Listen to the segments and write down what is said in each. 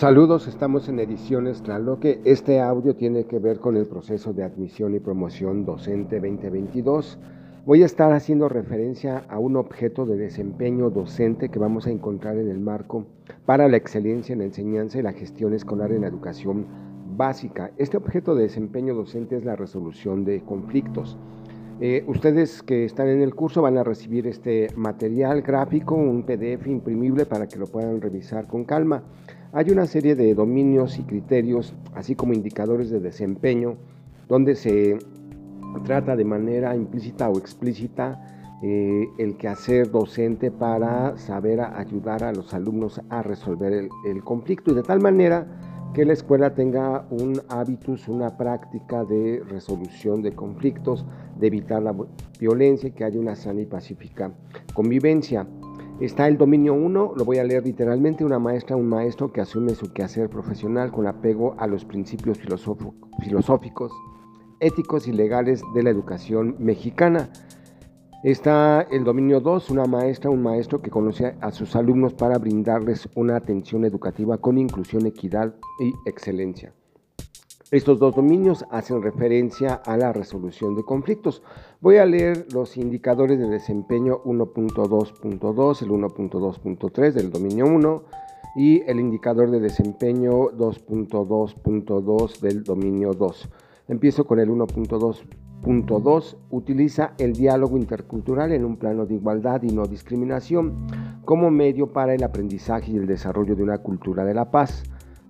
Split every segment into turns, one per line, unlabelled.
Saludos, estamos en Ediciones que Este audio tiene que ver con el proceso de admisión y promoción docente 2022. Voy a estar haciendo referencia a un objeto de desempeño docente que vamos a encontrar en el marco para la excelencia en la enseñanza y la gestión escolar en la educación básica. Este objeto de desempeño docente es la resolución de conflictos. Eh, ustedes que están en el curso van a recibir este material gráfico, un PDF imprimible para que lo puedan revisar con calma. Hay una serie de dominios y criterios, así como indicadores de desempeño, donde se trata de manera implícita o explícita eh, el quehacer docente para saber ayudar a los alumnos a resolver el, el conflicto y de tal manera que la escuela tenga un hábitus, una práctica de resolución de conflictos, de evitar la violencia y que haya una sana y pacífica convivencia. Está el dominio 1, lo voy a leer literalmente, una maestra, un maestro que asume su quehacer profesional con apego a los principios filosóficos, éticos y legales de la educación mexicana. Está el dominio 2, una maestra, un maestro que conoce a sus alumnos para brindarles una atención educativa con inclusión, equidad y excelencia. Estos dos dominios hacen referencia a la resolución de conflictos. Voy a leer los indicadores de desempeño 1.2.2, el 1.2.3 del dominio 1 y el indicador de desempeño 2.2.2 del dominio 2. Empiezo con el 1.2. Punto 2. Utiliza el diálogo intercultural en un plano de igualdad y no discriminación como medio para el aprendizaje y el desarrollo de una cultura de la paz.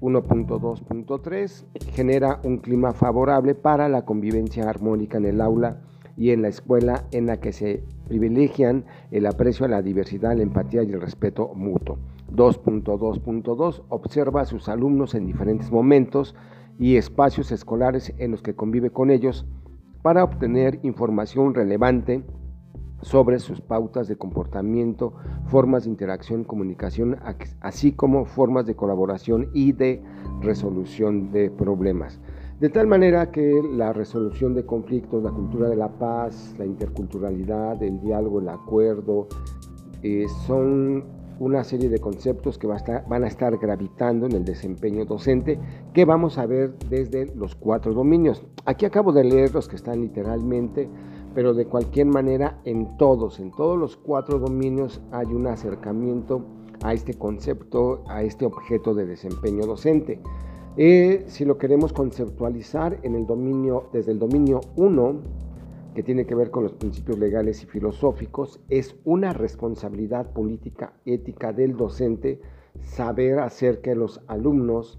1.2.3 genera un clima favorable para la convivencia armónica en el aula y en la escuela en la que se privilegian el aprecio a la diversidad, la empatía y el respeto mutuo. 2.2.2 observa a sus alumnos en diferentes momentos y espacios escolares en los que convive con ellos para obtener información relevante sobre sus pautas de comportamiento, formas de interacción, comunicación, así como formas de colaboración y de resolución de problemas. De tal manera que la resolución de conflictos, la cultura de la paz, la interculturalidad, el diálogo, el acuerdo, eh, son una serie de conceptos que van a estar gravitando en el desempeño docente que vamos a ver desde los cuatro dominios. Aquí acabo de leer los que están literalmente, pero de cualquier manera en todos, en todos los cuatro dominios hay un acercamiento a este concepto, a este objeto de desempeño docente. Eh, si lo queremos conceptualizar en el dominio, desde el dominio 1, que tiene que ver con los principios legales y filosóficos, es una responsabilidad política ética del docente saber hacer que los alumnos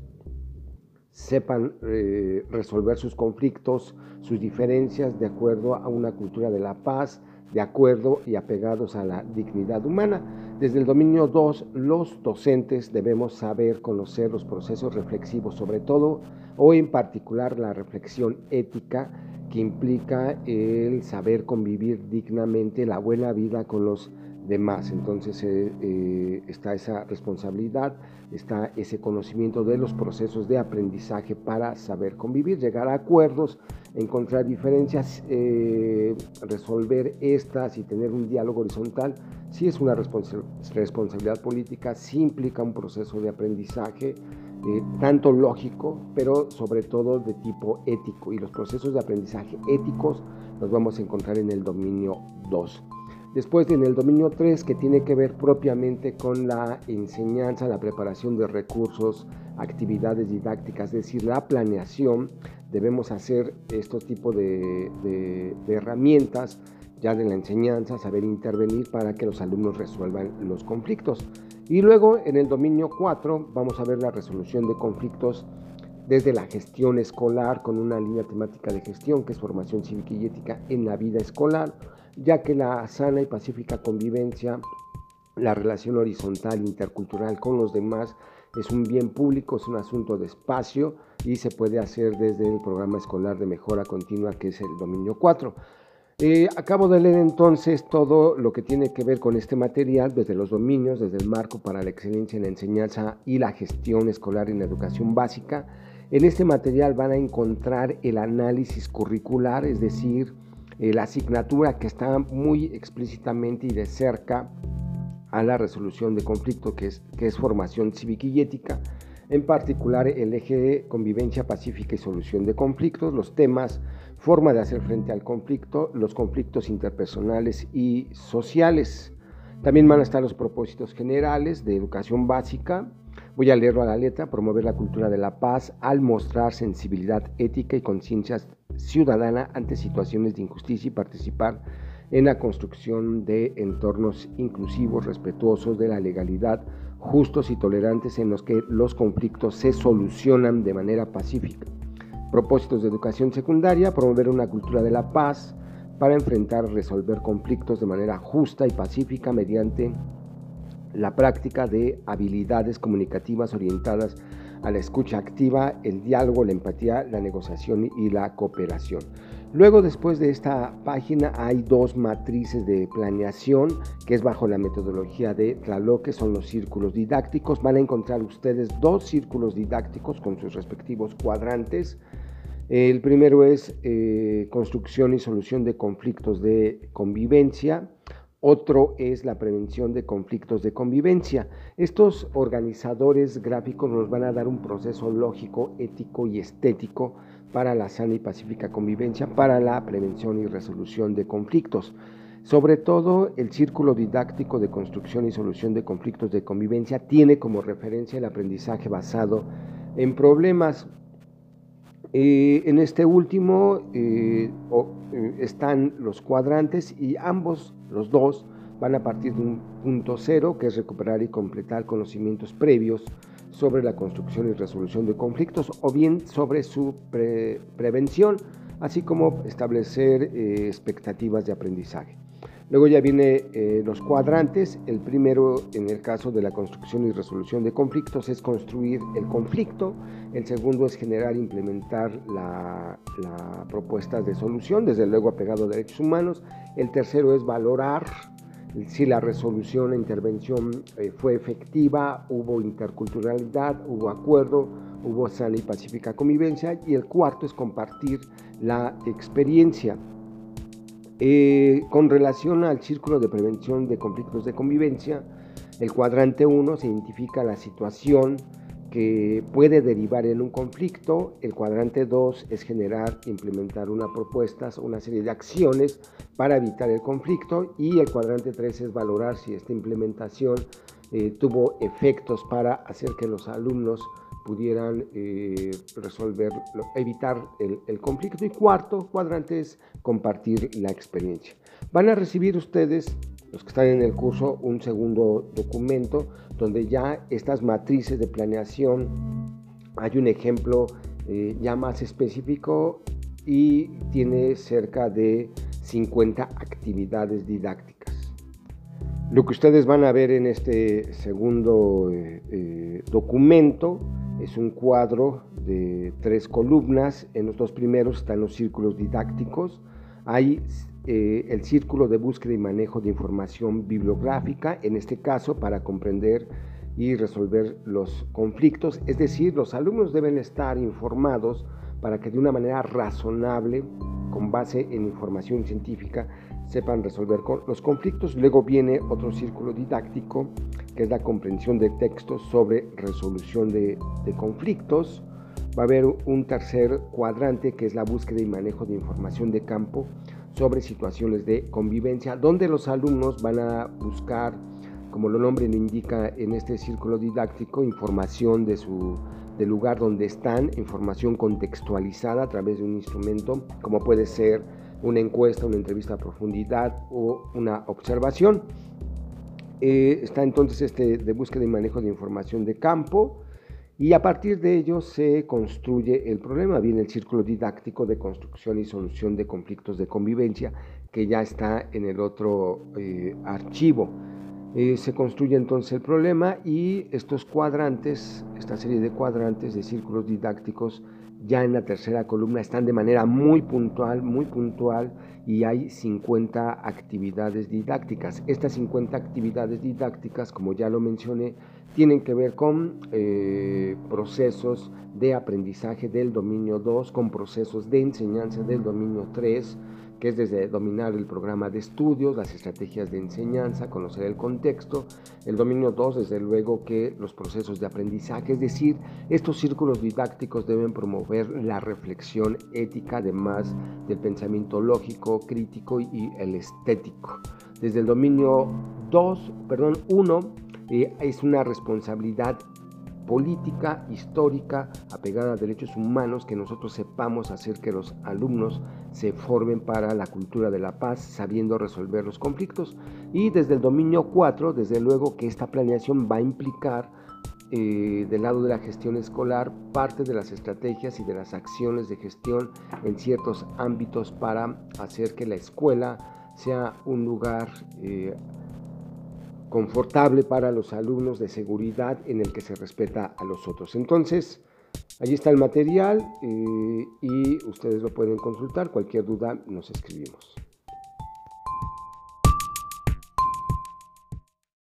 sepan eh, resolver sus conflictos, sus diferencias de acuerdo a una cultura de la paz, de acuerdo y apegados a la dignidad humana. Desde el dominio 2, los docentes debemos saber conocer los procesos reflexivos, sobre todo o en particular la reflexión ética que implica el saber convivir dignamente la buena vida con los demás. Entonces eh, eh, está esa responsabilidad, está ese conocimiento de los procesos de aprendizaje para saber convivir, llegar a acuerdos, encontrar diferencias, eh, resolver estas y tener un diálogo horizontal. Sí es una responsabilidad política, sí implica un proceso de aprendizaje eh, tanto lógico, pero sobre todo de tipo ético. Y los procesos de aprendizaje éticos los vamos a encontrar en el dominio 2. Después en el dominio 3, que tiene que ver propiamente con la enseñanza, la preparación de recursos, actividades didácticas, es decir, la planeación, debemos hacer estos tipos de, de herramientas ya de la enseñanza, saber intervenir para que los alumnos resuelvan los conflictos. Y luego en el dominio 4 vamos a ver la resolución de conflictos desde la gestión escolar con una línea temática de gestión que es formación cívica y ética en la vida escolar, ya que la sana y pacífica convivencia, la relación horizontal intercultural con los demás es un bien público, es un asunto de espacio y se puede hacer desde el programa escolar de mejora continua que es el dominio 4. Eh, acabo de leer entonces todo lo que tiene que ver con este material, desde los dominios, desde el marco para la excelencia en la enseñanza y la gestión escolar en la educación básica. En este material van a encontrar el análisis curricular, es decir, eh, la asignatura que está muy explícitamente y de cerca a la resolución de conflicto, que es, que es formación cívica y ética en particular el eje convivencia pacífica y solución de conflictos, los temas forma de hacer frente al conflicto, los conflictos interpersonales y sociales. También van a estar los propósitos generales de educación básica. Voy a leerlo a la letra, promover la cultura de la paz al mostrar sensibilidad ética y conciencia ciudadana ante situaciones de injusticia y participar en la construcción de entornos inclusivos, respetuosos de la legalidad, justos y tolerantes en los que los conflictos se solucionan de manera pacífica propósitos de educación secundaria, promover una cultura de la paz para enfrentar resolver conflictos de manera justa y pacífica mediante la práctica de habilidades comunicativas orientadas a la escucha activa, el diálogo, la empatía, la negociación y la cooperación. Luego, después de esta página, hay dos matrices de planeación, que es bajo la metodología de Tlaloc, que son los círculos didácticos. Van a encontrar ustedes dos círculos didácticos con sus respectivos cuadrantes. El primero es eh, construcción y solución de conflictos de convivencia. Otro es la prevención de conflictos de convivencia. Estos organizadores gráficos nos van a dar un proceso lógico, ético y estético para la sana y pacífica convivencia, para la prevención y resolución de conflictos. Sobre todo, el círculo didáctico de construcción y solución de conflictos de convivencia tiene como referencia el aprendizaje basado en problemas eh, en este último eh, eh, están los cuadrantes y ambos, los dos, van a partir de un punto cero, que es recuperar y completar conocimientos previos sobre la construcción y resolución de conflictos o bien sobre su prevención, así como establecer expectativas de aprendizaje. Luego ya viene eh, los cuadrantes. El primero, en el caso de la construcción y resolución de conflictos, es construir el conflicto. El segundo es generar e implementar la, propuesta de solución, desde luego apegado a derechos humanos. El tercero es valorar si la resolución e intervención eh, fue efectiva, hubo interculturalidad, hubo acuerdo, hubo sana y pacífica convivencia. Y el cuarto es compartir la experiencia. Eh, con relación al círculo de prevención de conflictos de convivencia, el cuadrante 1 se identifica la situación que puede derivar en un conflicto, el cuadrante 2 es generar implementar una propuesta, una serie de acciones para evitar el conflicto y el cuadrante 3 es valorar si esta implementación eh, tuvo efectos para hacer que los alumnos pudieran eh, resolver, evitar el, conflicto. Y cuarto cuadrante es compartir la experiencia. Van a recibir ustedes, los que están en el curso, un segundo documento donde ya estas matrices de planeación, hay un ejemplo eh, ya más específico y tiene cerca de 50 actividades didácticas. Lo que ustedes van a ver en este segundo eh, documento es un cuadro de tres columnas. En los dos primeros están los círculos didácticos. Hay eh, el círculo de búsqueda y manejo de información bibliográfica, en este caso para comprender y resolver los conflictos. Es decir, los alumnos deben estar informados para que de una manera razonable, con base en información científica, sepan resolver los conflictos. Luego viene otro círculo didáctico, que es la comprensión de textos sobre resolución de, conflictos. Va a haber un tercer cuadrante, que es la búsqueda y manejo de información de campo sobre situaciones de convivencia, donde los alumnos van a buscar, como lo nombre indica en este círculo didáctico, información de su del lugar donde están, información contextualizada a través de un instrumento, como puede ser una encuesta, una entrevista a profundidad o una observación. Eh, está entonces este de búsqueda y manejo de información de campo y a partir de ello se construye el problema. Viene el círculo didáctico de construcción y solución de conflictos de convivencia que ya está en el otro eh, archivo. Eh, se construye entonces el problema y estos cuadrantes, esta serie de cuadrantes de círculos didácticos ya en la tercera columna están de manera muy puntual, muy puntual y hay 50 actividades didácticas. Estas 50 actividades didácticas, como ya lo mencioné, tienen que ver con eh, procesos de aprendizaje del dominio 2, con procesos de enseñanza del dominio 3, que es desde dominar el programa de estudios, las estrategias de enseñanza, conocer el contexto. El dominio 2, desde luego que los procesos de aprendizaje, es decir, estos círculos didácticos deben promover la reflexión ética, además del pensamiento lógico, crítico y el estético. Desde el dominio 2, perdón, 1, eh, es una responsabilidad política, histórica, apegada a derechos humanos, que nosotros sepamos hacer que los alumnos se formen para la cultura de la paz, sabiendo resolver los conflictos. Y desde el dominio 4, desde luego que esta planeación va a implicar eh, del lado de la gestión escolar parte de las estrategias y de las acciones de gestión en ciertos ámbitos para hacer que la escuela sea un lugar eh, confortable para los alumnos de seguridad en el que se respeta a los otros. Entonces, allí está el material eh, y ustedes lo pueden consultar. Cualquier duda nos escribimos.